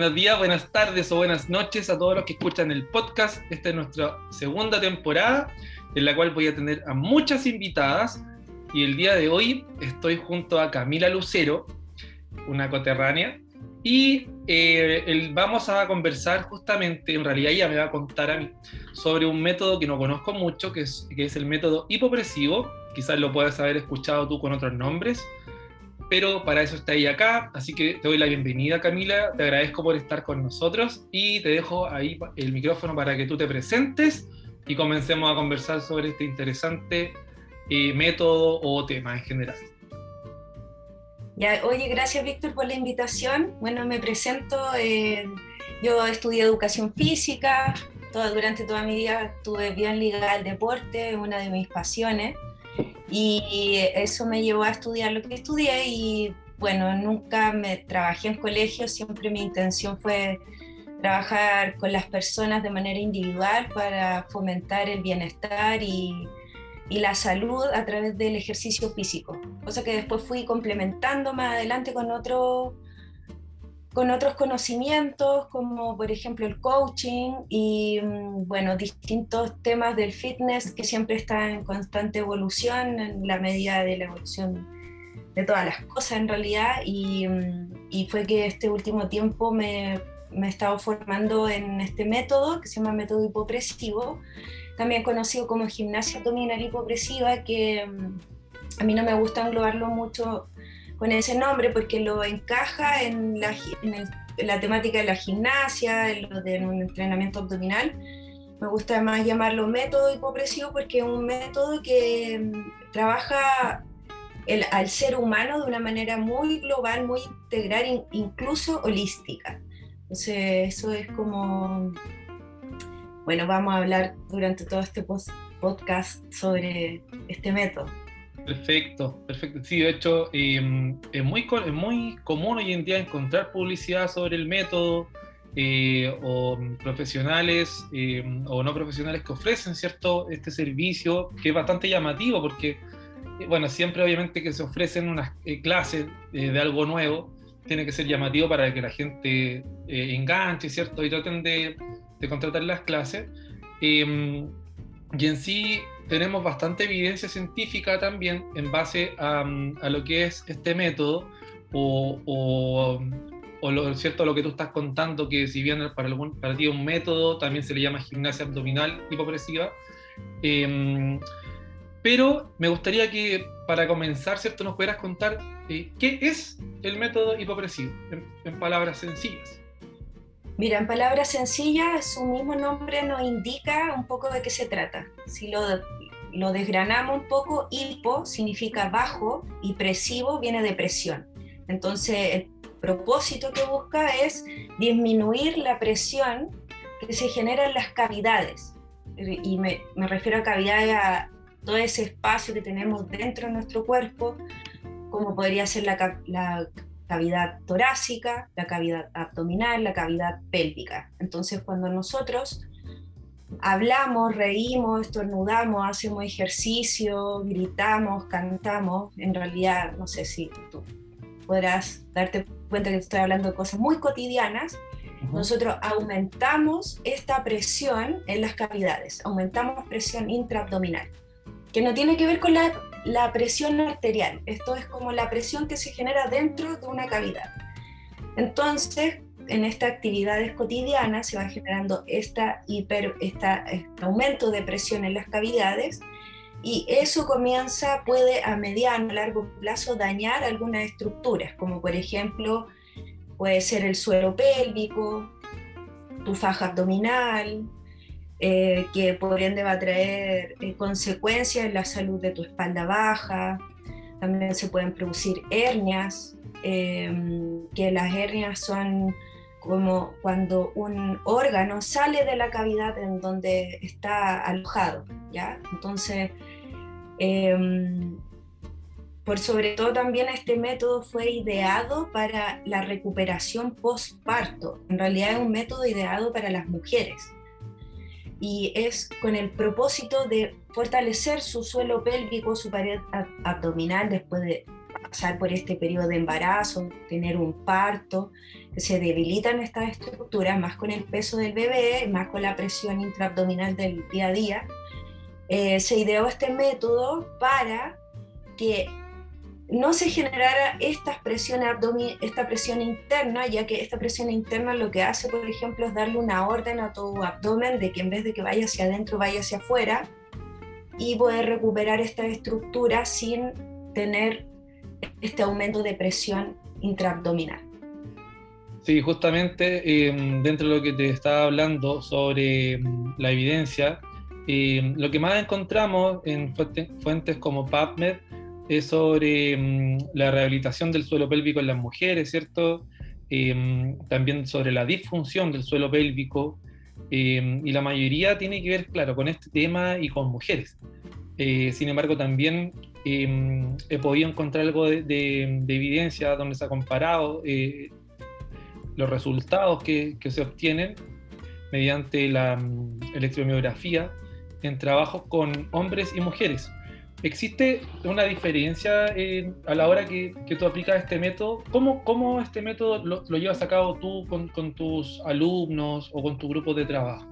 Buenos días, buenas tardes o buenas noches a todos los que escuchan el podcast. Esta es nuestra segunda temporada, en la cual voy a tener a muchas invitadas. Y el día de hoy estoy junto a Camila Lucero, una coterránea, y eh, vamos a conversar justamente, en realidad ella me va a contar a mí, sobre un método que no conozco mucho, que es, que es el método hipopresivo. Quizás lo puedas haber escuchado tú con otros nombres, pero para eso está ella acá. Así que te doy la bienvenida, Camila. Te agradezco por estar con nosotros y te dejo ahí el micrófono para que tú te presentes y comencemos a conversar sobre este interesante eh, método o tema en general oye, gracias Víctor por la invitación. Bueno, me presento. Eh, yo estudié educación física. durante toda mi vida estuve bien ligada al deporte, una de mis pasiones. Y eso me llevó a estudiar lo que estudié y bueno, nunca me trabajé en colegio, siempre mi intención fue trabajar con las personas de manera individual para fomentar el bienestar y, y la salud a través del ejercicio físico, cosa que después fui complementando más adelante con, otro, con otros conocimientos, como por ejemplo el coaching y mm, bueno, distintos temas del fitness que siempre están en constante evolución en la medida de la evolución de todas las cosas en realidad. Y, mm, y fue que este último tiempo me, me he estado formando en este método que se llama método hipopresivo también conocido como gimnasia abdominal hipopresiva, que mm, a mí no me gusta englobarlo mucho con ese nombre porque lo encaja en la, la temática de la gimnasia, en lo de un entrenamiento abdominal. Me gusta más llamarlo método hipopresivo porque es un método que mm, trabaja el, al ser humano de una manera muy global, muy integral, incluso holística. Entonces, eso es como bueno, vamos a hablar durante todo este podcast sobre este método. Perfecto, perfecto. Sí, de hecho, em, es, muy, es muy común hoy en día encontrar publicidad sobre el método eh, o profesionales em, o no profesionales que ofrecen cierto este servicio que es bastante llamativo porque, eh, bueno, siempre obviamente que se ofrecen unas eh, clases de algo nuevo, tiene que ser llamativo para que la gente enganche, ¿cierto? Y traten de de contratar las clases. Em, y en sí tenemos bastante evidencia científica también en base a, lo que es este método o, o, lo cierto lo que tú estás contando, que si bien para, algún, para ti es un método, también se le llama gimnasia abdominal hipopresiva. Em, pero me gustaría que para comenzar, ¿cierto?, nos pudieras contar eh, qué es el método hipopresivo, en palabras sencillas. Mira, en palabras sencillas, su mismo nombre nos indica un poco de qué se trata. Si lo, lo desgranamos un poco, hipo significa bajo y presivo viene de presión. Entonces, el propósito que busca es disminuir la presión que se genera en las cavidades. Y me, refiero a cavidades a todo ese espacio que tenemos dentro de nuestro cuerpo, como podría ser la cavidad torácica, la cavidad abdominal, la cavidad pélvica. Entonces, cuando nosotros hablamos, reímos, estornudamos, hacemos ejercicio, gritamos, cantamos, en realidad, no sé si tú podrás darte cuenta que estoy hablando de cosas muy cotidianas, nosotros aumentamos esta presión en las cavidades, aumentamos presión intraabdominal, que no tiene que ver con la la presión arterial. Esto es como la presión que se genera dentro de una cavidad. Entonces, en estas actividades cotidianas se va generando esta hiper, esta, este aumento de presión en las cavidades y eso comienza, puede a mediano, a largo plazo dañar algunas estructuras, como por ejemplo puede ser el suelo pélvico, tu faja abdominal, eh, que por ende va a traer eh, consecuencias en la salud de tu espalda baja. También se pueden producir hernias, em, que las hernias son como cuando un órgano sale de la cavidad en donde está alojado, ¿ya? Entonces, em, por sobre todo también este método fue ideado para la recuperación postparto. En realidad es un método ideado para las mujeres y es con el propósito de fortalecer su suelo pélvico, su pared abdominal después de pasar por este periodo de embarazo, tener un parto, que se debilitan estas estructuras más con el peso del bebé, más con la presión intraabdominal del día a día. Eh, se ideó este método para que no se generara esta presión, esta presión interna, ya que esta presión interna lo que hace, por ejemplo, es darle una orden a tu abdomen de que en vez de que vaya hacia adentro, vaya hacia afuera y poder recuperar esta estructura sin tener este aumento de presión intraabdominal. Sí, justamente em, dentro de lo que te estaba hablando sobre em, la evidencia, em, lo que más encontramos en fuentes como PubMed es sobre mm, la rehabilitación del suelo pélvico en las mujeres, ¿cierto? Em, también sobre la disfunción del suelo pélvico, em, y la mayoría tiene que ver, claro, con este tema y con mujeres. Eh, sin embargo, también em, he podido encontrar algo de, evidencia donde se ha comparado eh, los resultados que, que, se obtienen mediante la mm, electromiografía en trabajos con hombres y mujeres. ¿Existe una diferencia a la hora que, tú aplicas este método? ¿Cómo, cómo este método lo, llevas a cabo tú con, tus alumnos o con tu grupo de trabajo?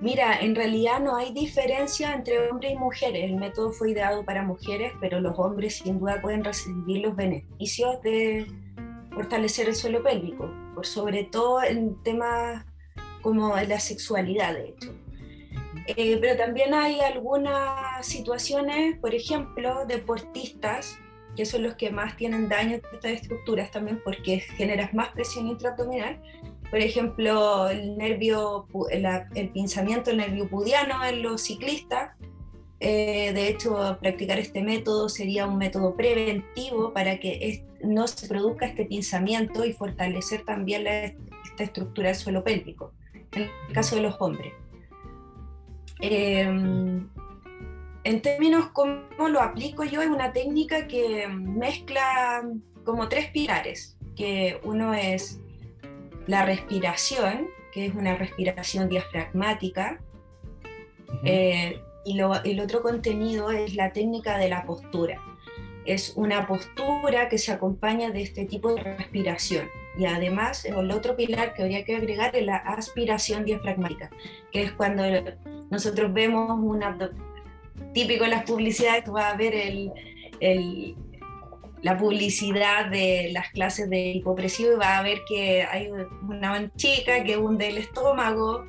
Mira, en realidad no hay diferencia entre hombres y mujeres. El método fue ideado para mujeres, pero los hombres sin duda pueden recibir los beneficios de fortalecer el suelo pélvico, por sobre todo en temas como la sexualidad, de hecho. Eh, pero también hay algunas situaciones, por ejemplo, deportistas, que son los que más tienen daño a estas estructuras también porque generas más presión intraabdominal. Por ejemplo, el nervio, el, pinzamiento del nervio pudiano en los ciclistas. Eh, de hecho, practicar este método sería un método preventivo para que no se produzca este pinzamiento y fortalecer también esta estructura del suelo pélvico, en el caso de los hombres. Em, en términos cómo lo aplico yo, es una técnica que mezcla como tres pilares, que uno es la respiración, que es una respiración diafragmática, eh, y el otro contenido es la técnica de la postura. Es una postura que se acompaña de este tipo de respiración. Y además, el otro pilar que habría que agregar es la aspiración diafragmática, que es cuando nosotros vemos una... Típico en las publicidades, tú vas a ver el, el, la publicidad de las clases de hipopresivo y vas a ver que hay una chica que hunde el estómago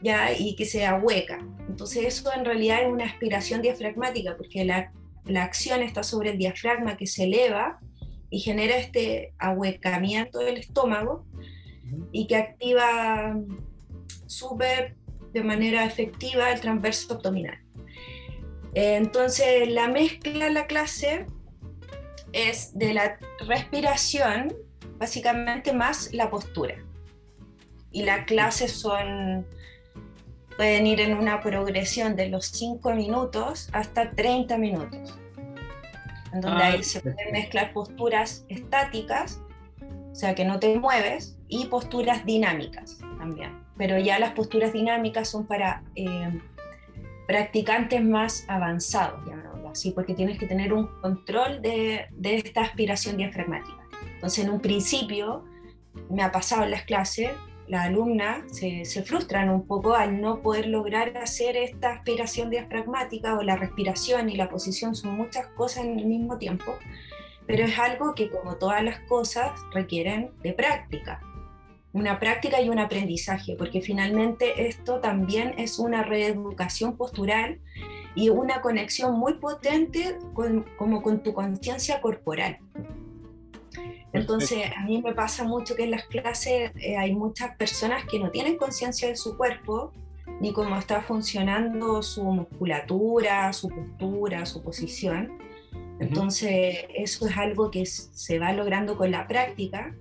ya y que se ahueca. Entonces eso en realidad es una aspiración diafragmática porque la, la acción está sobre el diafragma que se eleva y genera este ahuecamiento del estómago y que activa súper de manera efectiva el transverso abdominal. Entonces, la mezcla en la clase es de la respiración, básicamente más la postura. Y las clases son, pueden ir en una progresión de los 5 minutos hasta 30 minutos en donde ah, ahí se pueden mezclar posturas estáticas, o sea, que no te mueves, y posturas dinámicas también. Pero ya las posturas dinámicas son para eh, practicantes más avanzados, así, porque tienes que tener un control de, de esta aspiración diafragmática. Entonces, en un principio, me ha pasado en las clases, las alumnas se, se, frustran un poco al no poder lograr hacer esta aspiración diafragmática o la respiración y la posición son muchas cosas en el mismo tiempo, pero es algo que como todas las cosas requieren de práctica, una práctica y un aprendizaje, porque finalmente esto también es una reeducación postural y una conexión muy potente como con tu conciencia corporal. Entonces, a mí me pasa mucho que en las clases eh, hay muchas personas que no tienen conciencia de su cuerpo, ni cómo está funcionando su musculatura, su postura, su posición. Entonces, eso es algo que se va logrando con la práctica,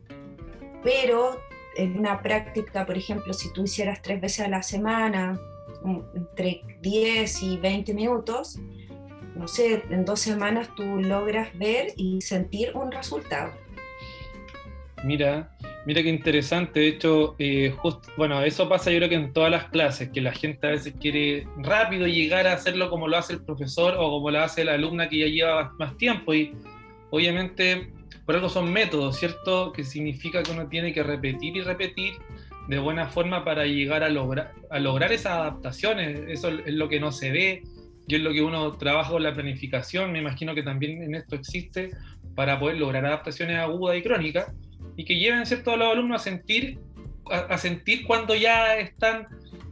pero en una práctica, por ejemplo, si tú hicieras tres veces a la semana, entre 10 y 20 minutos, no sé, en dos semanas tú logras ver y sentir un resultado. Mira, Mira qué interesante, de hecho, eh, bueno, eso pasa yo creo que en todas las clases, que la gente a veces quiere rápido llegar a hacerlo como lo hace el profesor o como lo hace la alumna que ya lleva más tiempo. Y obviamente por algo son métodos, ¿cierto? Que significa que uno tiene que repetir y repetir de buena forma para llegar a lograr, esas adaptaciones, eso es lo que no se ve, y es lo que uno trabaja con la planificación, me imagino que también en esto existe para poder lograr adaptaciones agudas y crónicas y que lleven ¿cierto? a los alumnos a sentir, a, sentir cuando ya están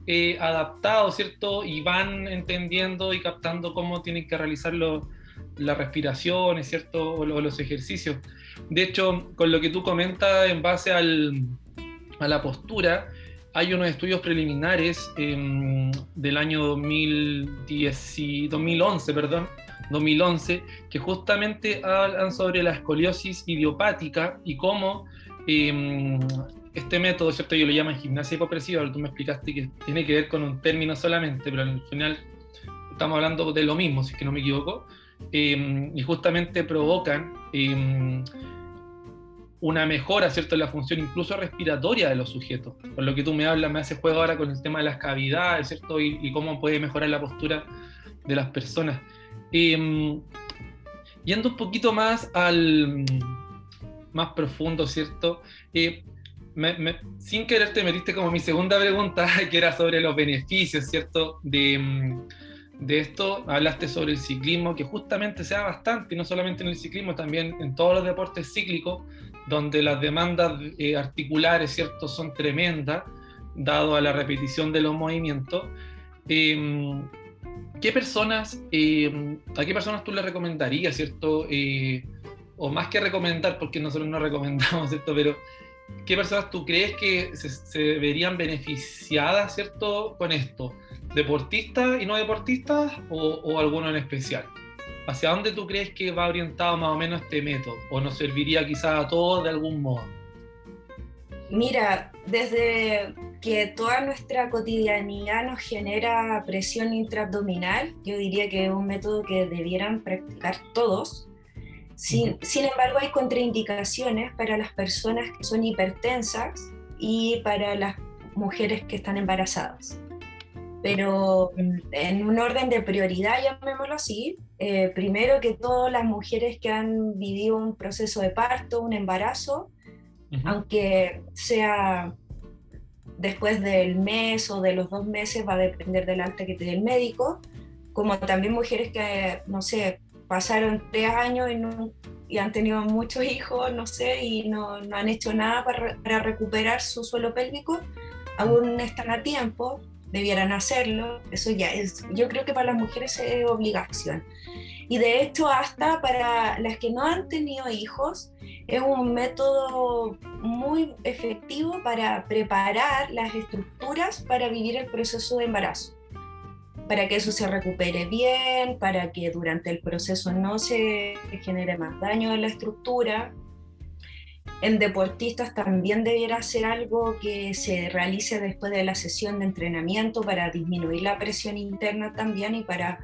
eh, adaptados, ¿cierto? Y van entendiendo y captando cómo tienen que realizar las respiraciones, ¿cierto? O, los ejercicios. De hecho, con lo que tú comentas en base al, a la postura, hay unos estudios preliminares em, del año 2010 2011, perdón, 2011, que justamente hablan sobre la escoliosis idiopática y cómo em, este método, ¿cierto? Yo lo llamo gimnasia hipopresiva, tú me explicaste que tiene que ver con un término solamente, pero al final estamos hablando de lo mismo, si es que no me equivoco, em, y justamente provocan em, una mejora, ¿cierto?, en la función incluso respiratoria de los sujetos. Por lo que tú me hablas, me hace juego ahora con el tema de las cavidades, ¿cierto?, y cómo puede mejorar la postura de las personas. Em, yendo un poquito más al más profundo, ¿cierto? Eh, sin querer te metiste como mi segunda pregunta, que era sobre los beneficios, ¿cierto? De, em, de esto, hablaste sobre el ciclismo, que justamente se da bastante, no solamente en el ciclismo, también en todos los deportes cíclicos, donde las demandas eh, articulares, ¿cierto?, son tremendas, dado a la repetición de los movimientos. Eh, ¿qué personas, eh, a qué personas tú le recomendarías, ¿cierto? O más que recomendar, porque nosotros no recomendamos, ¿cierto? Pero, ¿qué personas tú crees que se, verían beneficiadas, ¿cierto? Con esto. ¿Deportistas y no deportistas o, o alguno en especial? ¿Hacia dónde tú crees que va orientado más o menos este método? ¿O nos serviría quizás a todos de algún modo? Mira, desde que toda nuestra cotidianidad nos genera presión intraabdominal, yo diría que es un método que debieran practicar todos. Sin, embargo, hay contraindicaciones para las personas que son hipertensas y para las mujeres que están embarazadas. Pero en un orden de prioridad, llamémoslo así, eh, primero que todas las mujeres que han vivido un proceso de parto, un embarazo, aunque sea después del mes o de los dos meses, va a depender del alta que te dé el médico, como también mujeres que, no sé, pasaron tres años y, han tenido muchos hijos, no sé, y no, han hecho nada para, para, recuperar su suelo pélvico, aún están a tiempo, debieran hacerlo, eso ya es, yo creo que para las mujeres es obligación. Y de hecho, hasta para las que no han tenido hijos, es un método muy efectivo para preparar las estructuras para vivir el proceso de embarazo. Para que eso se recupere bien, para que durante el proceso no se genere más daño en la estructura. En deportistas también debiera ser algo que se realice después de la sesión de entrenamiento para disminuir la presión interna también y para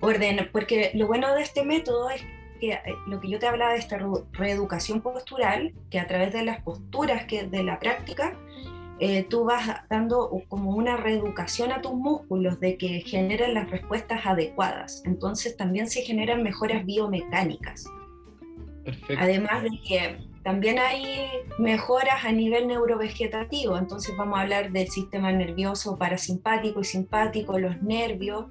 orden, porque lo bueno de este método es que eh, lo que yo te hablaba de esta reeducación postural, que a través de las posturas que de la práctica, eh, tú vas dando como una reeducación a tus músculos de que generen las respuestas adecuadas. Entonces también se generan mejoras biomecánicas. Además de que también hay mejoras a nivel neurovegetativo, entonces vamos a hablar del sistema nervioso parasimpático y simpático, los nervios.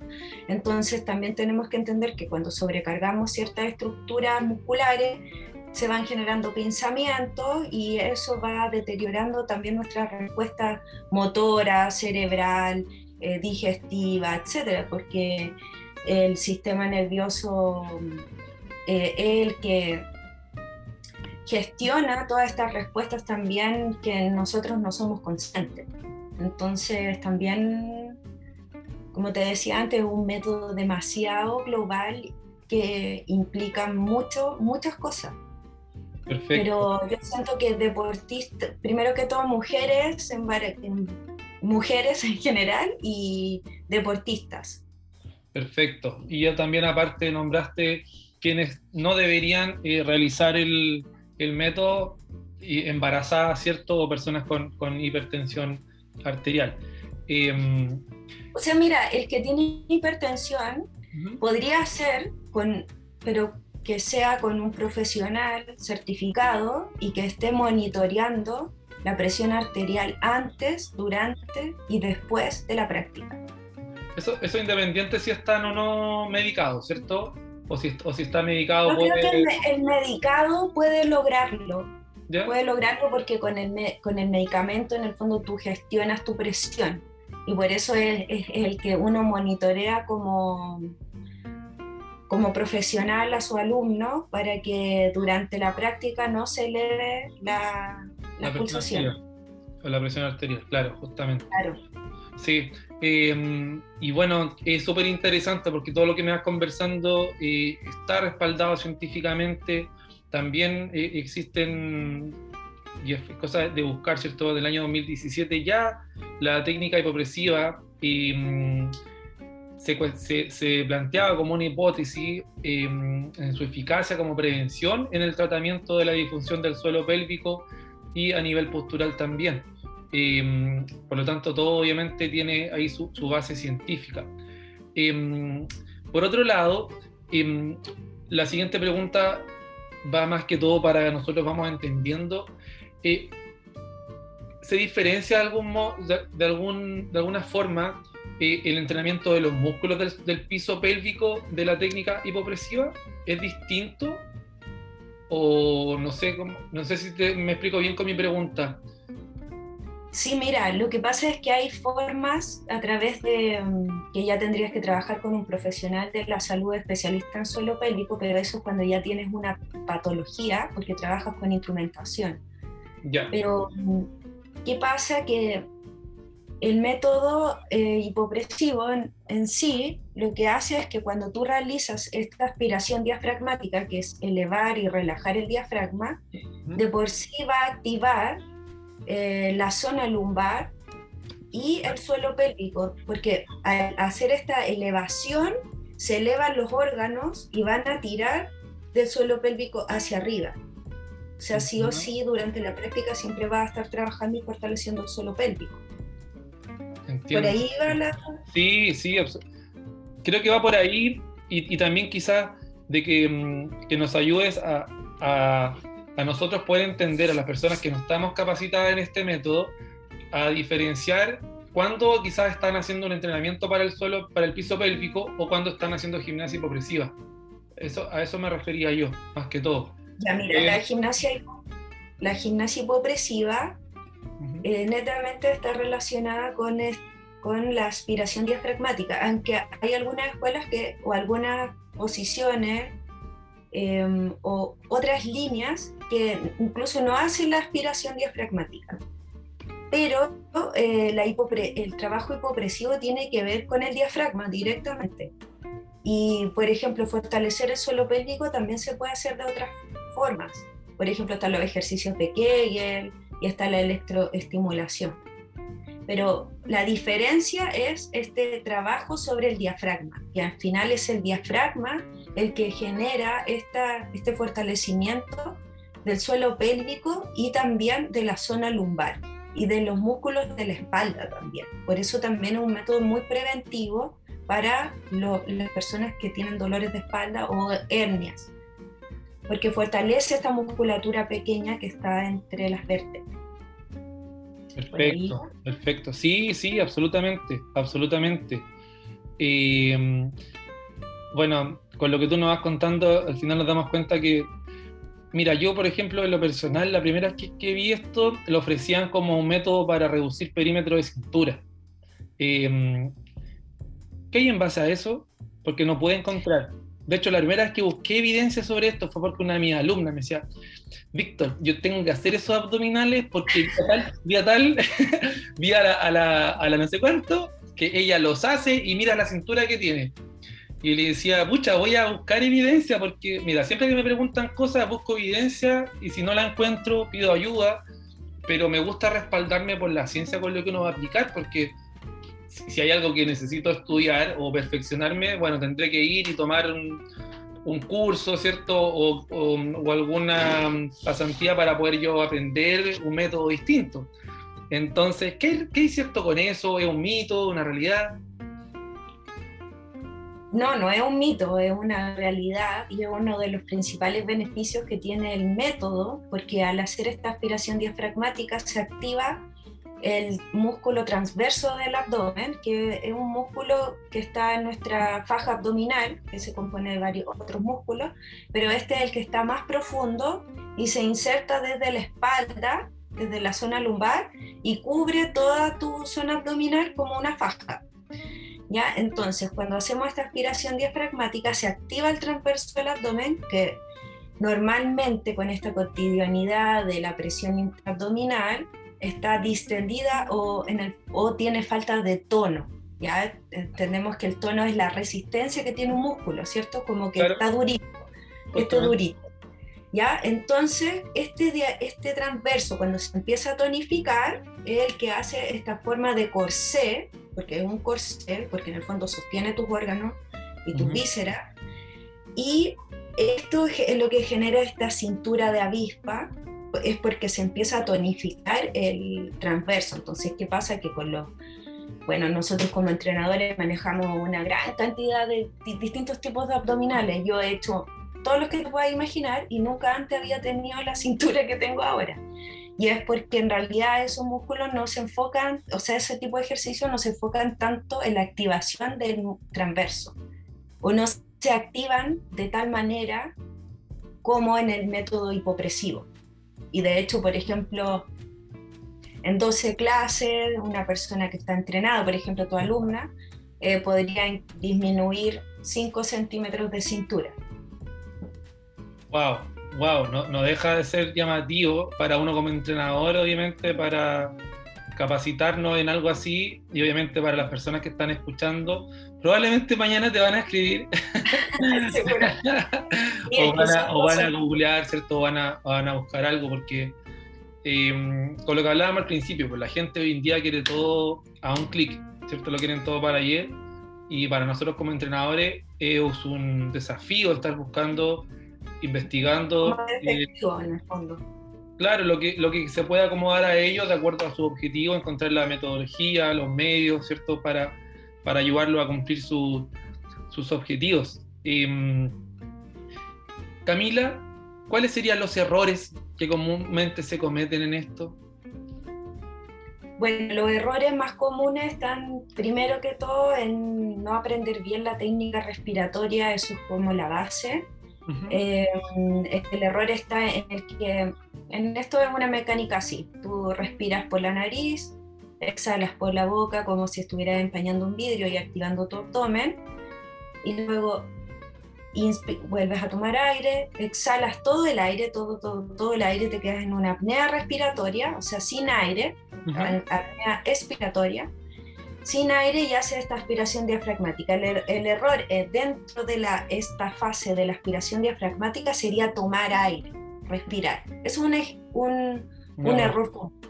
Entonces también tenemos que entender que cuando sobrecargamos ciertas estructuras musculares, se van generando pensamientos y eso va deteriorando también nuestra respuesta motora, cerebral, eh, digestiva, etcétera, porque el sistema nervioso eh, es el que gestiona todas estas respuestas también que nosotros no somos conscientes. Entonces también, como te decía antes, es un método demasiado global que implica mucho, muchas cosas. Perfecto. Pero yo siento que deportistas, primero que todo mujeres, en, mujeres en general y deportistas. Perfecto. Y ya también aparte nombraste quienes no deberían eh, realizar el, el método embarazadas, ¿cierto? O personas con, con hipertensión arterial. Em, o sea, mira, el que tiene hipertensión podría ser con, pero que sea con un profesional certificado y que esté monitoreando la presión arterial antes, durante y después de la práctica. Eso, eso independiente si están o no medicados, ¿cierto? O si, o si está medicado. Yo creo que el, medicado puede lograrlo. Puede lograrlo porque con el, con el medicamento en el fondo tú gestionas tu presión y por eso es, es el que uno monitorea como como profesional a su alumno para que durante la práctica no se eleve la, la, pulsación. O la presión arterial, claro, justamente. Claro. Sí, em, y bueno, es súper interesante porque todo lo que me vas conversando eh, está respaldado científicamente. También eh, existen cosas de buscar, ¿cierto? Del año 2017 ya la técnica hipopresiva. Em, se, planteaba como una hipótesis em, en su eficacia como prevención en el tratamiento de la disfunción del suelo pélvico y a nivel postural también. Em, por lo tanto, todo obviamente tiene ahí su, base científica. Em, por otro lado, la siguiente pregunta va más que todo para que nosotros vamos entendiendo. ¿Se diferencia de, algún, de, algún, de alguna forma eh, el entrenamiento de los músculos del, piso pélvico de la técnica hipopresiva es distinto o no sé no sé si me explico bien con mi pregunta Sí, mira, lo que pasa es que hay formas a través de mm, que ya tendrías que trabajar con un profesional de la salud especialista en suelo pélvico, pero eso es cuando ya tienes una patología, porque trabajas con instrumentación. Ya. Pero, mm, ¿qué pasa? Que el método eh, hipopresivo en, sí lo que hace es que cuando tú realizas esta aspiración diafragmática, que es elevar y relajar el diafragma, de por sí va a activar eh, la zona lumbar y el suelo pélvico, porque al hacer esta elevación se elevan los órganos y van a tirar del suelo pélvico hacia arriba. O sea, sí o sí, durante la práctica siempre va a estar trabajando y fortaleciendo el suelo pélvico. Por ahí va la... Sí, sí, creo que va por ahí y, también quizás de que, mm, que nos ayudes a, a, a, nosotros poder entender a las personas que no estamos capacitadas en este método a diferenciar cuándo quizás están haciendo un entrenamiento para el suelo, para el piso pélvico o cuando están haciendo gimnasia hipopresiva. Eso, a eso me refería yo, más que todo. Ya, mira, la, eh, gimnasia, la gimnasia hipopresiva eh, netamente está relacionada con, con la aspiración diafragmática, aunque hay algunas escuelas que, o algunas posiciones em, o otras líneas que incluso no hacen la aspiración diafragmática. Pero eh, la el trabajo hipopresivo tiene que ver con el diafragma directamente. Y, por ejemplo, fortalecer el suelo pélvico también se puede hacer de otras formas. Por ejemplo, están los ejercicios de Kegel, y está la electroestimulación. Pero la diferencia es este trabajo sobre el diafragma, y al final es el diafragma el que genera esta, este fortalecimiento del suelo pélvico y también de la zona lumbar y de los músculos de la espalda también. Por eso también es un método muy preventivo para las personas que tienen dolores de espalda o hernias porque fortalece esta musculatura pequeña que está entre las vértebras. Perfecto, perfecto. Sí, sí, absolutamente, absolutamente. Em, bueno, con lo que tú nos vas contando, al final nos damos cuenta que, mira, yo por ejemplo, en lo personal, la primera vez que, vi esto, lo ofrecían como un método para reducir perímetro de cintura. Em, ¿Qué hay en base a eso? Porque no pude encontrar. De hecho, la primera vez que busqué evidencia sobre esto fue porque una de mis alumnas me decía, Víctor, yo tengo que hacer esos abdominales porque vía tal, vía tal, a, la, a, la, no sé cuánto, que ella los hace y mira la cintura que tiene. Y le decía, pucha, voy a buscar evidencia porque, mira, siempre que me preguntan cosas, busco evidencia y si no la encuentro, pido ayuda, pero me gusta respaldarme por la ciencia con lo que uno va a aplicar porque si hay algo que necesito estudiar o perfeccionarme, bueno, tendré que ir y tomar un curso, ¿cierto? O, alguna pasantía para poder yo aprender un método distinto. Entonces, ¿qué, ¿qué es cierto con eso? ¿Es un mito, una realidad? No, no es un mito, es una realidad y es uno de los principales beneficios que tiene el método, porque al hacer esta aspiración diafragmática se activa el músculo transverso del abdomen, que es un músculo que está en nuestra faja abdominal, que se compone de varios otros músculos, pero este es el que está más profundo y se inserta desde la espalda, desde la zona lumbar, y cubre toda tu zona abdominal como una faja. ¿ya? Entonces, cuando hacemos esta aspiración diafragmática, se activa el transverso del abdomen, que normalmente con esta cotidianidad de la presión abdominal está distendida o, en el, o tiene falta de tono. Ya entendemos que el tono es la resistencia que tiene un músculo, ¿cierto? Como que está durito, está durito. ¿Ya? Entonces, este, este transverso, cuando se empieza a tonificar, es el que hace esta forma de corsé, porque es un corsé, porque en el fondo sostiene tus órganos y tus vísceras, y esto es lo que genera esta cintura de avispa, es porque se empieza a tonificar el transverso. Entonces, ¿qué pasa? Que con los, bueno, nosotros como entrenadores manejamos una gran cantidad de distintos tipos de abdominales. Yo he hecho todos los que te puedas imaginar y nunca antes había tenido la cintura que tengo ahora. Y es porque en realidad esos músculos no se enfocan, o sea, ese tipo de ejercicio no se enfocan tanto en la activación del transverso, o no se activan de tal manera como en el método hipopresivo. Y de hecho, por ejemplo, en 12 clases, una persona que está entrenada, por ejemplo, tu alumna, eh, podría disminuir 5 centímetros de cintura. Wow, wow, no, no, deja de ser llamativo para uno como entrenador, obviamente, para capacitarnos en algo así y obviamente para las personas que están escuchando, probablemente mañana te van a escribir o, van a, o, van a, googlear, ¿cierto? O van a, van a buscar algo porque em, con lo que hablábamos al principio, pues la gente hoy en día quiere todo a un clic, ¿cierto? Lo quieren todo para ayer y para nosotros como entrenadores es un desafío estar buscando investigando. Eh, en el fondo. Claro, lo que, lo que se puede acomodar a ellos de acuerdo a su objetivo, encontrar la metodología, los medios, ¿cierto? Para, para ayudarlo a cumplir sus objetivos. Em, Camila, ¿cuáles serían los errores que comúnmente se cometen en esto? Bueno, los errores más comunes están primero que todo en no aprender bien la técnica respiratoria, eso es como la base. Eh, el error está en el que en esto es una mecánica así, tú respiras por la nariz, exhalas por la boca como si estuvieras empañando un vidrio y activando tu abdomen, y luego vuelves a tomar aire, exhalas todo el aire, todo, todo, todo el aire, te quedas en una apnea respiratoria, o sea, sin aire, apnea expiratoria, sin aire y hace esta aspiración diafragmática. El, el error dentro de la, esta fase de la aspiración diafragmática sería tomar aire, respirar. Es un, un, un error común.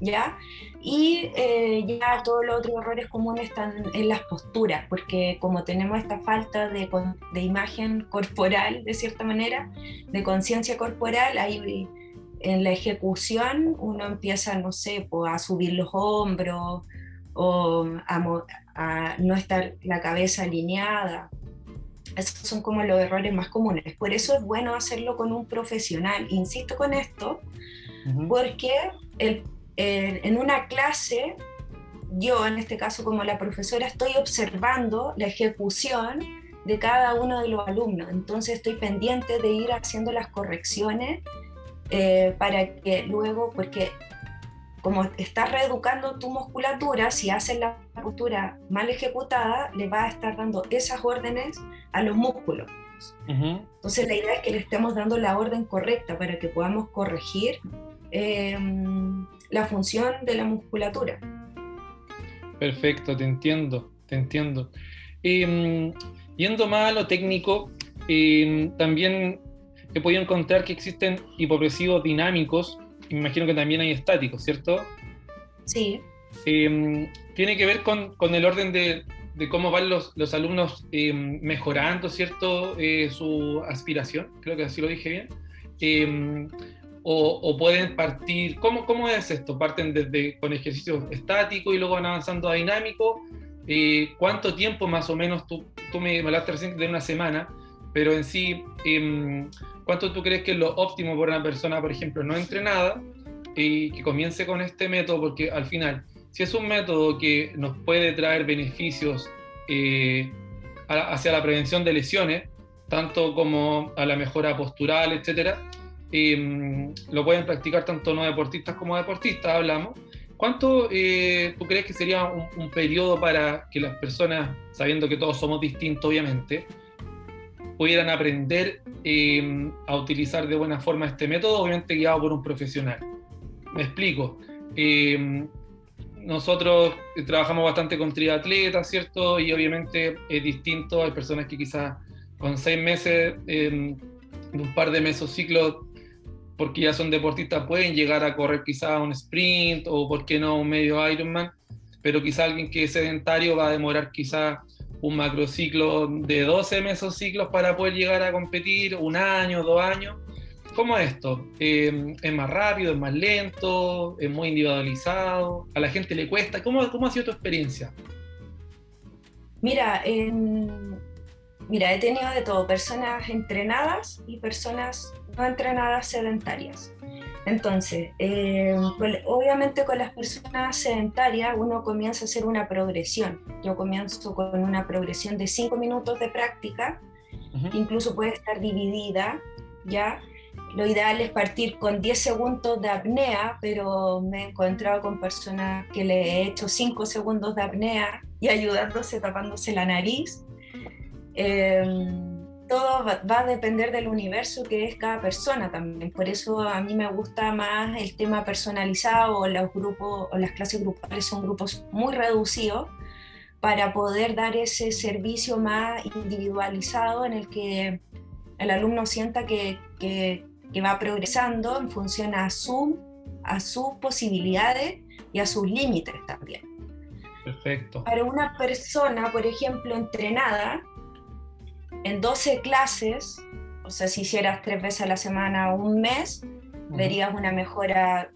¿Ya? Y eh, ya todos los otros errores comunes están en las posturas, porque como tenemos esta falta de, de imagen corporal, de cierta manera, de conciencia corporal, ahí en la ejecución uno empieza, no sé, pues, a subir los hombros, o a, no estar la cabeza alineada. Esos son como los errores más comunes. Por eso es bueno hacerlo con un profesional. Insisto con esto, porque el, en una clase, yo en este caso como la profesora, estoy observando la ejecución de cada uno de los alumnos. Entonces estoy pendiente de ir haciendo las correcciones eh, para que luego, porque como estás reeducando tu musculatura, si haces la postura mal ejecutada, le va a estar dando esas órdenes a los músculos. Entonces la idea es que le estemos dando la orden correcta para que podamos corregir em, la función de la musculatura. Perfecto, te entiendo, te entiendo. Em, yendo más a lo técnico, em, también he podido encontrar que existen hipopresivos dinámicos me imagino que también hay estáticos, ¿cierto? Sí. Em, tiene que ver con, con, el orden de, de cómo van los, los alumnos mejorando, ¿cierto? Eh, su aspiración, creo que así lo dije bien. Eh, o, pueden partir, ¿cómo, ¿cómo es esto? ¿Parten desde con ejercicios estáticos y luego van avanzando a dinámico? ¿Cuánto tiempo más o menos, tú, tú me hablaste recién de una semana, pero en sí, em, ¿cuánto tú crees que es lo óptimo para una persona, por ejemplo, no entrenada, y que comience con este método? Porque al final, si es un método que nos puede traer beneficios eh, hacia la prevención de lesiones, tanto como a la mejora postural, etcétera, eh, lo pueden practicar tanto no deportistas como deportistas, hablamos. ¿Cuánto eh, tú crees que sería un, un, periodo para que las personas, sabiendo que todos somos distintos, obviamente, pudieran aprender eh, a utilizar de buena forma este método, obviamente guiado por un profesional? Me explico. Eh, nosotros trabajamos bastante con triatletas, ¿cierto? Y obviamente es distinto, hay personas que quizás con seis meses, eh, un par de mesociclos, porque ya son deportistas, pueden llegar a correr quizás un sprint o, ¿por qué no, un medio Ironman? Pero quizá alguien que es sedentario va a demorar quizás un macrociclo de 12 mesociclos para poder llegar a competir, un año, dos años. ¿Cómo es esto? Eh, ¿Es más rápido, es más lento, es muy individualizado? ¿A la gente le cuesta? ¿Cómo, ha sido tu experiencia? Mira, mira, he tenido de todo, personas entrenadas y personas no entrenadas sedentarias. Entonces, eh, obviamente con las personas sedentarias uno comienza a hacer una progresión. Yo comienzo con una progresión de 5 minutos de práctica, uh -huh. incluso puede estar dividida, ¿ya? Lo ideal es partir con 10 segundos de apnea, pero me he encontrado con personas que le he hecho 5 segundos de apnea y ayudándose, tapándose la nariz. Eh, todo va, va, a depender del universo que es cada persona también. Por eso a mí me gusta más el tema personalizado o los grupos o las clases grupales son grupos muy reducidos para poder dar ese servicio más individualizado en el que el alumno sienta que, que, que va progresando en función a, su, a sus posibilidades y a sus límites también. Perfecto. Para una persona, por ejemplo, entrenada, en 12 clases, o sea, si hicieras tres veces a la semana o un mes, uh -huh. verías una mejora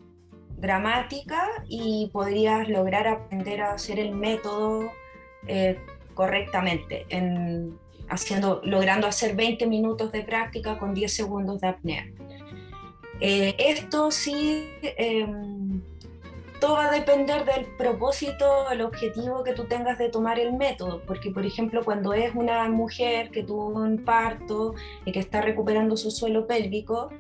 dramática y podrías lograr aprender a hacer el método eh, correctamente, en, haciendo, logrando hacer 20 minutos de práctica con 10 segundos de apnea. Eh, esto sí, eh, todo va a depender del propósito, el objetivo que tú tengas de tomar el método, porque por ejemplo cuando es una mujer que tuvo un parto y que está recuperando su suelo pélvico,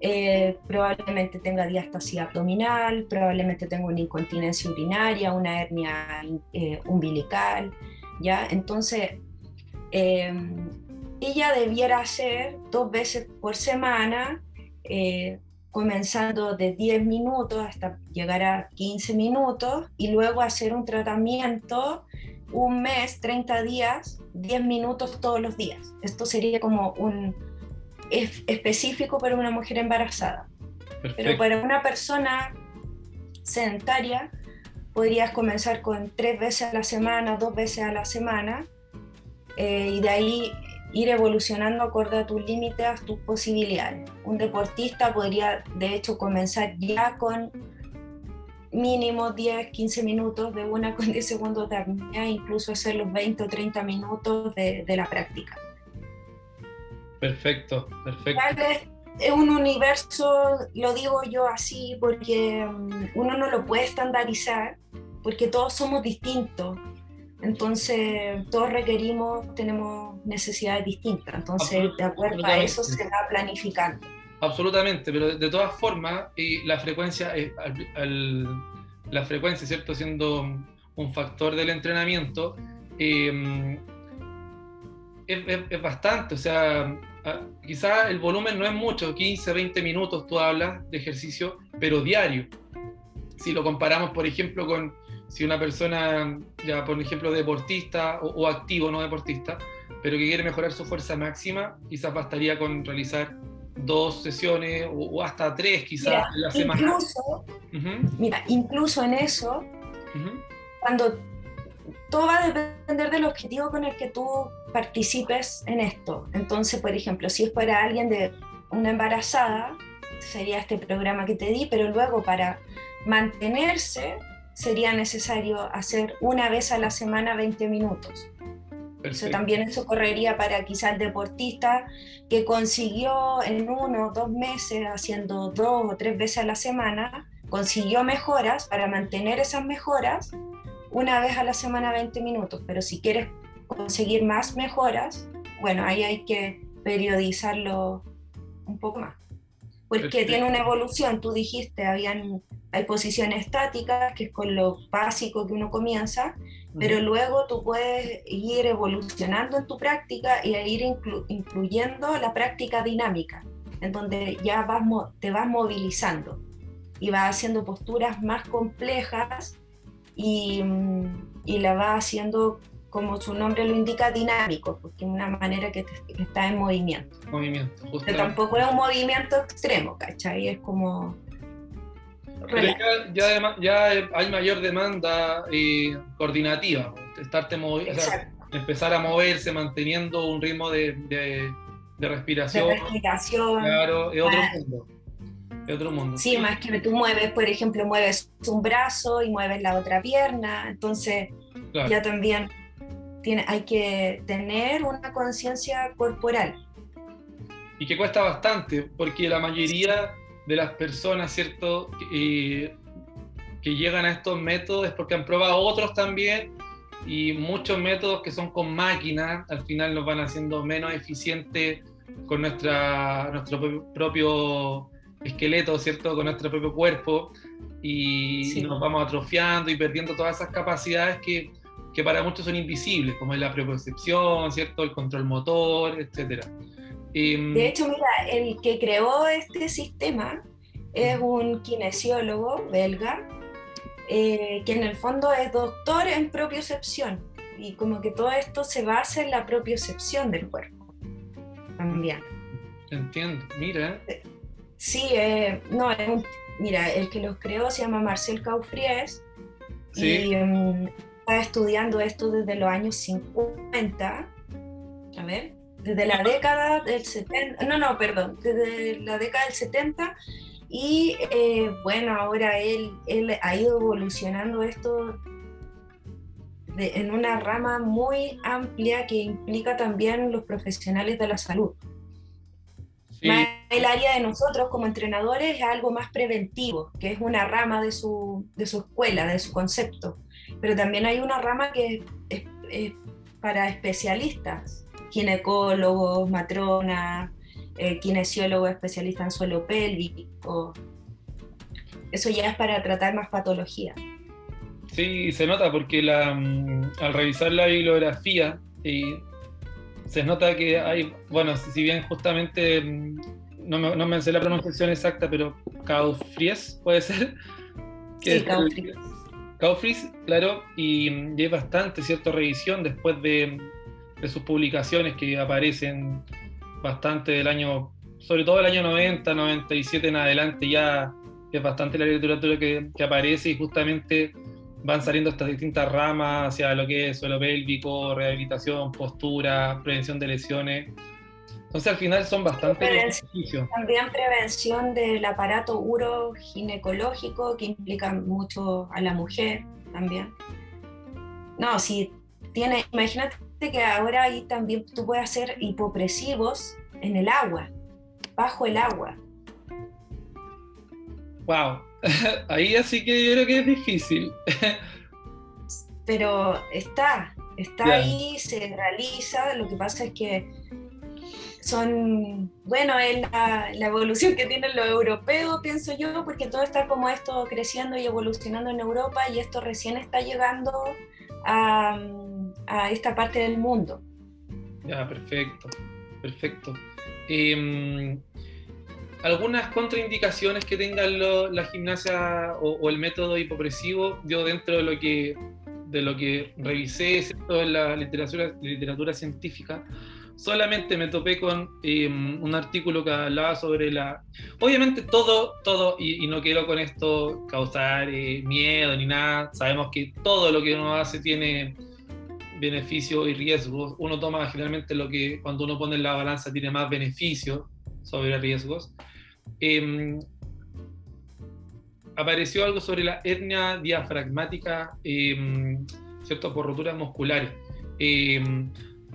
eh, probablemente tenga diastasia abdominal, probablemente tenga una incontinencia urinaria, una hernia eh, umbilical, ¿ya? Entonces, eh, ella debiera hacer dos veces por semana eh, comenzando de 10 minutos hasta llegar a 15 minutos y luego hacer un tratamiento un mes, 30 días, 10 minutos todos los días. Esto sería como un es específico para una mujer embarazada. Perfecto. Pero para una persona sedentaria podrías comenzar con tres veces a la semana, dos veces a la semana eh, y de ahí ir evolucionando acorde a tus límites, a tus posibilidades. Un deportista podría, de hecho, comenzar ya con mínimo 10, 15 minutos de una con 10 segundos de apnea, incluso hacer los 20 o 30 minutos de, de la práctica. Perfecto, perfecto. Es un universo, lo digo yo así, porque mm, uno no lo puede estandarizar, porque todos somos distintos. Entonces, todos requerimos, tenemos necesidades distintas. Entonces, de acuerdo a eso se va planificando. Absolutamente, pero de, todas formas, y la frecuencia, al, al, la frecuencia, ¿cierto? Siendo un factor del entrenamiento, eh, es, es, es, bastante, o sea, quizás el volumen no es mucho, 15, 20 minutos tú hablas de ejercicio, pero diario. Si lo comparamos, por ejemplo, con si una persona, ya por ejemplo, deportista o, o activo, no deportista, pero que quiere mejorar su fuerza máxima, quizás bastaría con realizar dos sesiones o, o hasta tres quizás mira, en la semana. Incluso, uh -huh. Mira, incluso en eso, uh -huh. cuando todo va a depender del objetivo con el que tú participes en esto. Entonces, por ejemplo, si es para alguien de una embarazada, sería este programa que te di, pero luego para mantenerse sería necesario hacer una vez a la semana 20 minutos. Eso también eso correría para quizás el deportista que consiguió en uno o dos meses, haciendo dos o tres veces a la semana, consiguió mejoras, para mantener esas mejoras, una vez a la semana 20 minutos. Pero si quieres conseguir más mejoras, bueno, ahí hay que periodizarlo un poco más. Porque tiene una evolución, tú dijiste, habían, hay posiciones estáticas, que es con lo básico que uno comienza, pero luego tú puedes ir evolucionando en tu práctica y ir incluyendo la práctica dinámica, en donde ya vas, te vas movilizando y vas haciendo posturas más complejas y, y la vas haciendo como su nombre lo indica, dinámico, porque es una manera que, está en movimiento. Movimiento, Pero tampoco es un movimiento extremo, ¿cachai? Es como... ya, ya, hay mayor demanda eh, coordinativa, estarte empezar a moverse manteniendo un ritmo de, de, respiración. De respiración. Claro, es otro mundo. Es otro mundo. Sí, más que tú mueves, por ejemplo, mueves un brazo y mueves la otra pierna, entonces ya también hay que tener una conciencia corporal. Y que cuesta bastante, porque la mayoría de las personas, ¿cierto?, que, que llegan a estos métodos es porque han probado otros también y muchos métodos que son con máquinas al final nos van haciendo menos eficientes con nuestra, nuestro propio esqueleto, ¿cierto? Con nuestro propio cuerpo y, nos vamos atrofiando y perdiendo todas esas capacidades que, que para muchos son invisibles, como es la propiocepción, ¿cierto? El control motor, etc. Em, de hecho, mira, el que creó este sistema es un kinesiólogo belga, eh, que en el fondo es doctor en propiocepción, y como que todo esto se basa en la propiocepción del cuerpo. También. Entiendo, mira. Sí, eh, no, mira, el que los creó se llama Marcel Caufries. Sí. Y, em, está estudiando esto desde los años 50, a ver, desde la década del 70, no, no, perdón, desde la década del 70 y eh, bueno, ahora él, él ha ido evolucionando esto en una rama muy amplia que implica también los profesionales de la salud. el área de nosotros como entrenadores es algo más preventivo, que es una rama de su, de su escuela, de su concepto pero también hay una rama que es, para especialistas, ginecólogos, matronas, eh, kinesiólogos especialistas en suelo pélvico. Eso ya es para tratar más patología. Sí, se nota porque la, mm, al revisar la bibliografía y se nota que hay, bueno, si bien justamente, mm, no me, no me sé la pronunciación exacta, pero Caufries puede ser. Que sí, Caufris, claro, y, hay bastante, ¿cierto? Revisión después de, sus publicaciones que aparecen bastante del año, sobre todo del año 90, 97 en adelante, ya es bastante la literatura que, aparece y justamente van saliendo estas distintas ramas hacia lo que es suelo pélvico, rehabilitación, postura, prevención de lesiones. Entonces al final son bastante beneficios. También prevención del aparato uroginecológico que implica mucho a la mujer también. No, si tiene, imagínate que ahora ahí también tú puedes hacer hipopresivos en el agua, bajo el agua. Wow, ahí así que yo creo que es difícil. Pero está, está ahí, se realiza, lo que pasa es que son, bueno, es la, evolución que tienen los europeos, pienso yo, porque todo está como esto creciendo y evolucionando en Europa y esto recién está llegando a, esta parte del mundo. Ya, perfecto, perfecto. Em, algunas contraindicaciones que tengan la gimnasia o, el método hipopresivo, yo dentro de lo que, de lo que revisé en la literatura, literatura científica, solamente me topé con em, un artículo que hablaba sobre la... Obviamente todo, todo, y, no quiero con esto causar eh, miedo ni nada, sabemos que todo lo que uno hace tiene beneficios y riesgos. Uno toma generalmente lo que cuando uno pone en la balanza tiene más beneficios sobre riesgos. Em, apareció algo sobre la hernia diafragmática, em, ¿cierto? Por roturas musculares.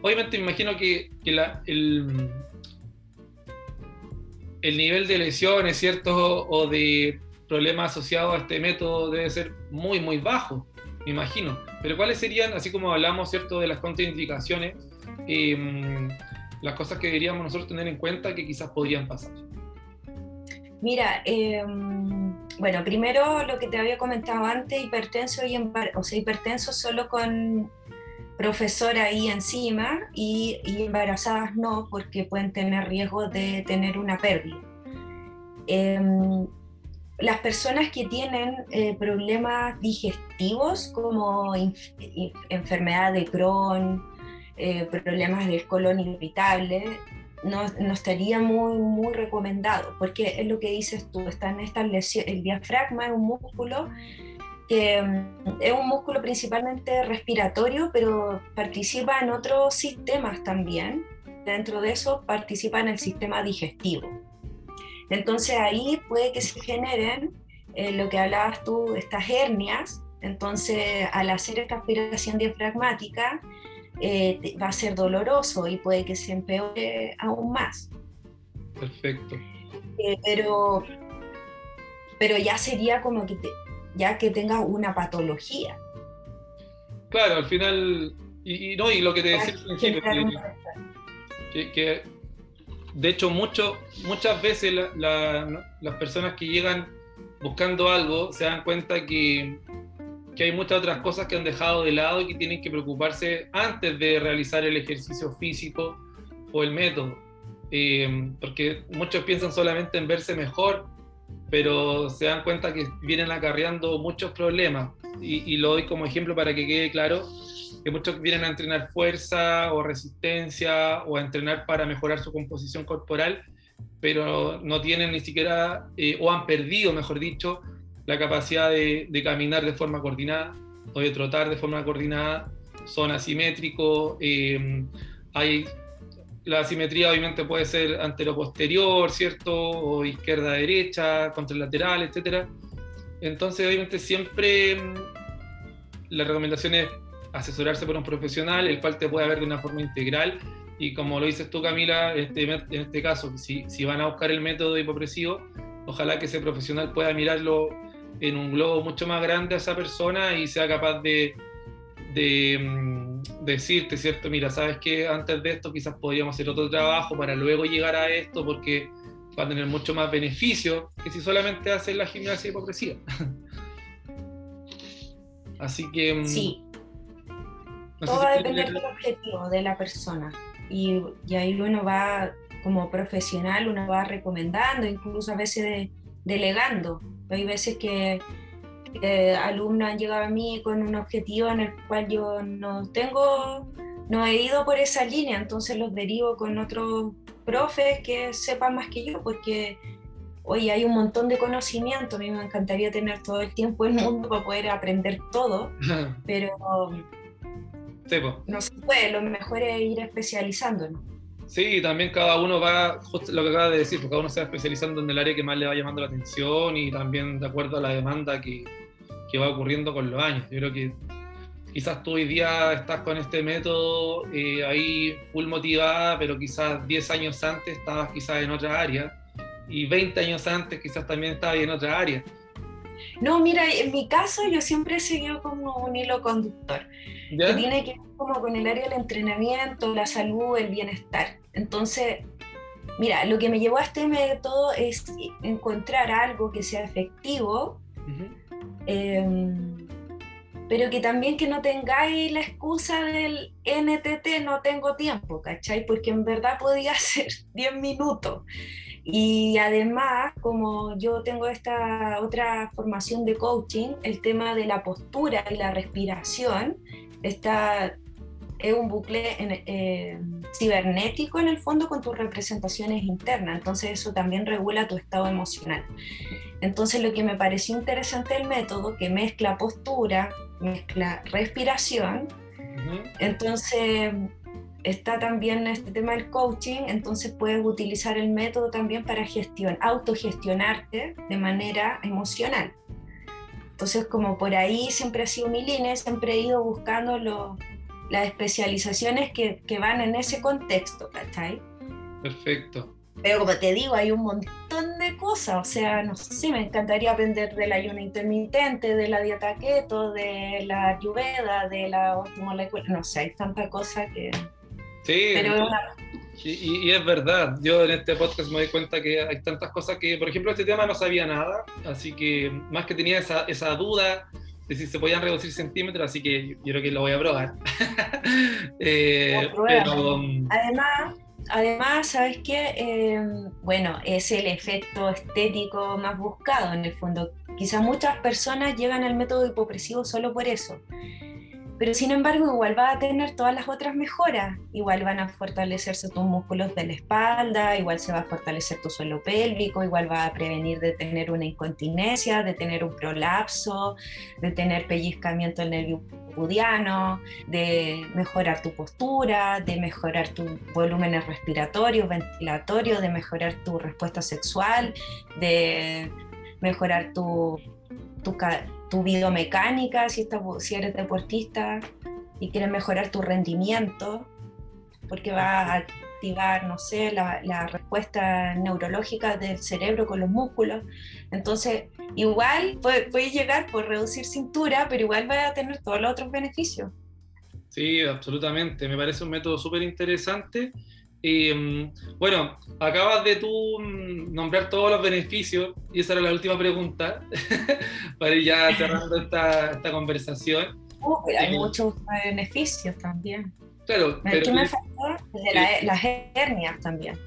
Obviamente me imagino que, el, el nivel de lesiones, ¿cierto? O de problemas asociados a este método debe ser muy, muy bajo, me imagino. Pero ¿cuáles serían, así como hablamos, ¿cierto?, de las contraindicaciones, em, las cosas que deberíamos nosotros tener en cuenta que quizás podrían pasar? Mira, em, bueno, primero lo que te había comentado antes, hipertenso y o sea, hipertenso solo con profesor ahí encima y, embarazadas no, porque pueden tener riesgo de tener una pérdida. Em, las personas que tienen eh, problemas digestivos como enfermedad de Crohn, eh, problemas del colon irritable, no, no, estaría muy, muy recomendado, porque es lo que dices tú, están estas lesiones, el diafragma es un músculo que mm, es un músculo principalmente respiratorio, pero participa en otros sistemas también. Dentro de eso participa en el sistema digestivo. Entonces ahí puede que se generen eh, lo que hablabas tú, estas hernias. Entonces al hacer esta aspiración diafragmática eh, va a ser doloroso y puede que se empeore aún más. Perfecto. Eh, pero, pero ya sería como que ya que tenga una patología. Claro, al final, y, no, y lo que te decía al principio, que, de hecho mucho, muchas veces las personas que llegan buscando algo se dan cuenta que, que, hay muchas otras cosas que han dejado de lado y que tienen que preocuparse antes de realizar el ejercicio físico o el método. Eh, porque muchos piensan solamente en verse mejor, pero se dan cuenta que vienen acarreando muchos problemas. Y, y lo doy como ejemplo para que quede claro que muchos vienen a entrenar fuerza o resistencia o a entrenar para mejorar su composición corporal, pero no tienen ni siquiera, eh, o han perdido, mejor dicho, la capacidad de, de, caminar de forma coordinada o de trotar de forma coordinada, son asimétricos, eh, hay, la asimetría obviamente puede ser antero-posterior, ¿cierto? O izquierda-derecha, contralateral, etc. Entonces, obviamente, siempre mm, la recomendación es asesorarse por un profesional, el cual te puede ver de una forma integral. Y como lo dices tú, Camila, este, en este caso, si, si van a buscar el método hipopresivo, ojalá que ese profesional pueda mirarlo en un globo mucho más grande a esa persona y sea capaz de, de mm, decirte, ¿cierto? Mira, sabes que antes de esto quizás podríamos hacer otro trabajo para luego llegar a esto porque va a tener mucho más beneficio que si solamente haces la gimnasia hipocresía. Así que... Mm, sí. Todo va a depender del objetivo de la persona. Y, y, ahí uno va, como profesional, uno va recomendando, incluso a veces delegando. Hay veces que alumnos han llegado a mí con un objetivo en el cual yo no tengo, no he ido por esa línea, entonces los derivo con otros profes que sepan más que yo, porque hoy hay un montón de conocimiento, a mí me encantaría tener todo el tiempo del mundo para poder aprender todo, pero no se puede, lo mejor es ir especializándonos. Sí, también cada uno va, justo lo que acaba de decir, porque cada uno se va especializando en el área que más le va llamando la atención y también de acuerdo a la demanda que, que va ocurriendo con los años. Yo creo que quizás tú hoy día estás con este método eh, ahí full motivada, pero quizás 10 años antes estabas quizás en otra área y 20 años antes quizás también estabas en otra área. No, mira, en mi caso yo siempre he seguido como un hilo conductor, que tiene que ver como con el área del entrenamiento, la salud, el bienestar. Entonces, mira, lo que me llevó a este método es encontrar algo que sea efectivo, Em, pero que también que no tengáis la excusa del NTT, no tengo tiempo, ¿cachai? Porque en verdad podía ser 10 minutos. Y además, como yo tengo esta otra formación de coaching, el tema de la postura y la respiración está, es un bucle eh, cibernético en el fondo con tus representaciones internas. Entonces eso también regula tu estado emocional. Entonces lo que me pareció interesante del método, que mezcla postura, mezcla respiración, Entonces, está también este tema del coaching, entonces puedes utilizar el método también para gestión, autogestionarte de manera emocional. Entonces, como por ahí siempre ha sido mi línea, siempre he ido buscando las especializaciones que, que, van en ese contexto, ¿cachai? Perfecto. Pero como te digo, hay un montón de cosas, o sea, no sé, me encantaría aprender del ayuno intermitente, de la dieta keto, de la ayurveda, de la molecular, no sé, hay tanta cosa que... Sí, y, es verdad, yo en este podcast me doy cuenta que hay tantas cosas que, por ejemplo, este tema no sabía nada, así que más que tenía esa, esa duda de si se podían reducir centímetros, así que yo, creo que lo voy a probar. eh, pero, um, Además, además, ¿sabes qué? Eh, bueno, es el efecto estético más buscado en el fondo. Quizás muchas personas llegan al método hipopresivo solo por eso pero sin embargo igual va a tener todas las otras mejoras. Igual van a fortalecerse tus músculos de la espalda, igual se va a fortalecer tu suelo pélvico, igual va a prevenir de tener una incontinencia, de tener un prolapso, de tener pellizcamiento del nervio pudiano, de mejorar tu postura, de mejorar tu volúmenes respiratorios, ventilatorios, de mejorar tu respuesta sexual, de mejorar tu, tu tu biomecánica, si, si eres deportista y quieres mejorar tu rendimiento, porque va a activar, no sé, la, la, respuesta neurológica del cerebro con los músculos. Entonces, igual puedes llegar por reducir cintura, pero igual va a tener todos los otros beneficios. Sí, absolutamente. Me parece un método súper interesante y mm, bueno, acabas de tú mm, nombrar todos los beneficios, y esa era la última pregunta, para ir ya cerrando esta, esta conversación. Uh, hay eh, muchos beneficios también. Claro. Pero, ¿Qué me faltó? De las hernias también.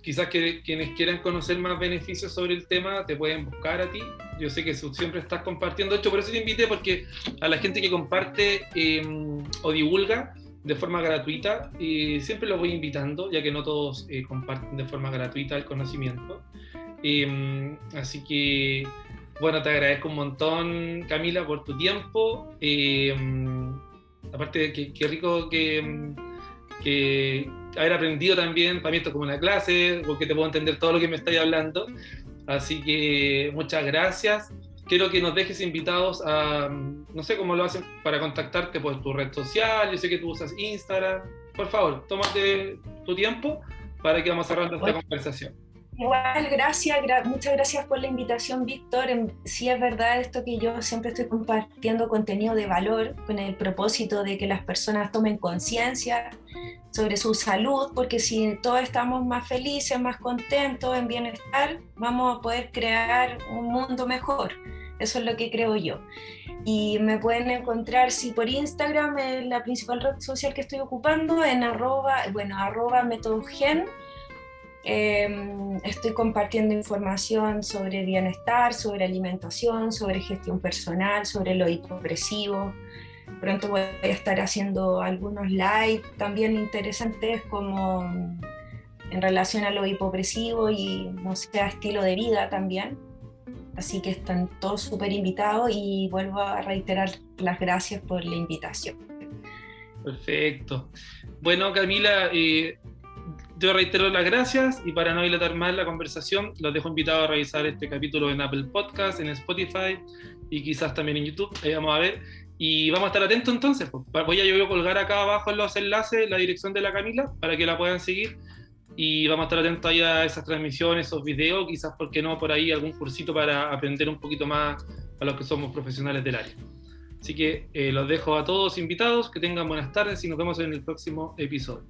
Quizás que, quienes quieran conocer más beneficios sobre el tema te pueden buscar a ti. Yo sé que siempre estás compartiendo. esto, por eso te invité, porque a la gente que comparte em, o divulga, de forma gratuita y siempre lo voy invitando, ya que no todos eh, comparten de forma gratuita el conocimiento. Em, así que, bueno, te agradezco un montón, Camila, por tu tiempo. Em, aparte que, qué rico que, que, haber aprendido también, para mí esto es como una clase, porque te puedo entender todo lo que me estáis hablando. Así que muchas gracias quiero que nos dejes invitados a, no sé cómo lo hacen para contactarte por tu red social, yo sé que tú usas Instagram, por favor, tómate tu tiempo para que vamos cerrando esta conversación. Igual, gracias, muchas gracias por la invitación, Víctor. Sí es verdad esto que yo siempre estoy compartiendo contenido de valor con el propósito de que las personas tomen conciencia sobre su salud, porque si todos estamos más felices, más contentos, en bienestar, vamos a poder crear un mundo mejor. Eso es lo que creo yo. Y me pueden encontrar, si por Instagram es la principal red social que estoy ocupando, en arroba, bueno, arroba metodogen. Em, estoy compartiendo información sobre bienestar, sobre alimentación, sobre gestión personal, sobre lo hipopresivo. Pronto voy a estar haciendo algunos live también interesantes como en relación a lo hipopresivo y, no sé, estilo de vida también. Así que están todos súper invitados y vuelvo a reiterar las gracias por la invitación. Perfecto. Bueno, Camila, eh, yo reitero las gracias y para no dilatar más la conversación, los dejo invitados a revisar este capítulo en Apple Podcast, en Spotify y quizás también en YouTube. Ahí vamos a ver. Y vamos a estar atentos entonces. Voy a yo colgar acá abajo en los enlaces la dirección de la Camila para que la puedan seguir y vamos a estar atentos ahí a esas transmisiones, esos videos, quizás, ¿por qué no? Por ahí algún cursito para aprender un poquito más a los que somos profesionales del área. Así que eh, los dejo a todos invitados, que tengan buenas tardes y nos vemos en el próximo episodio.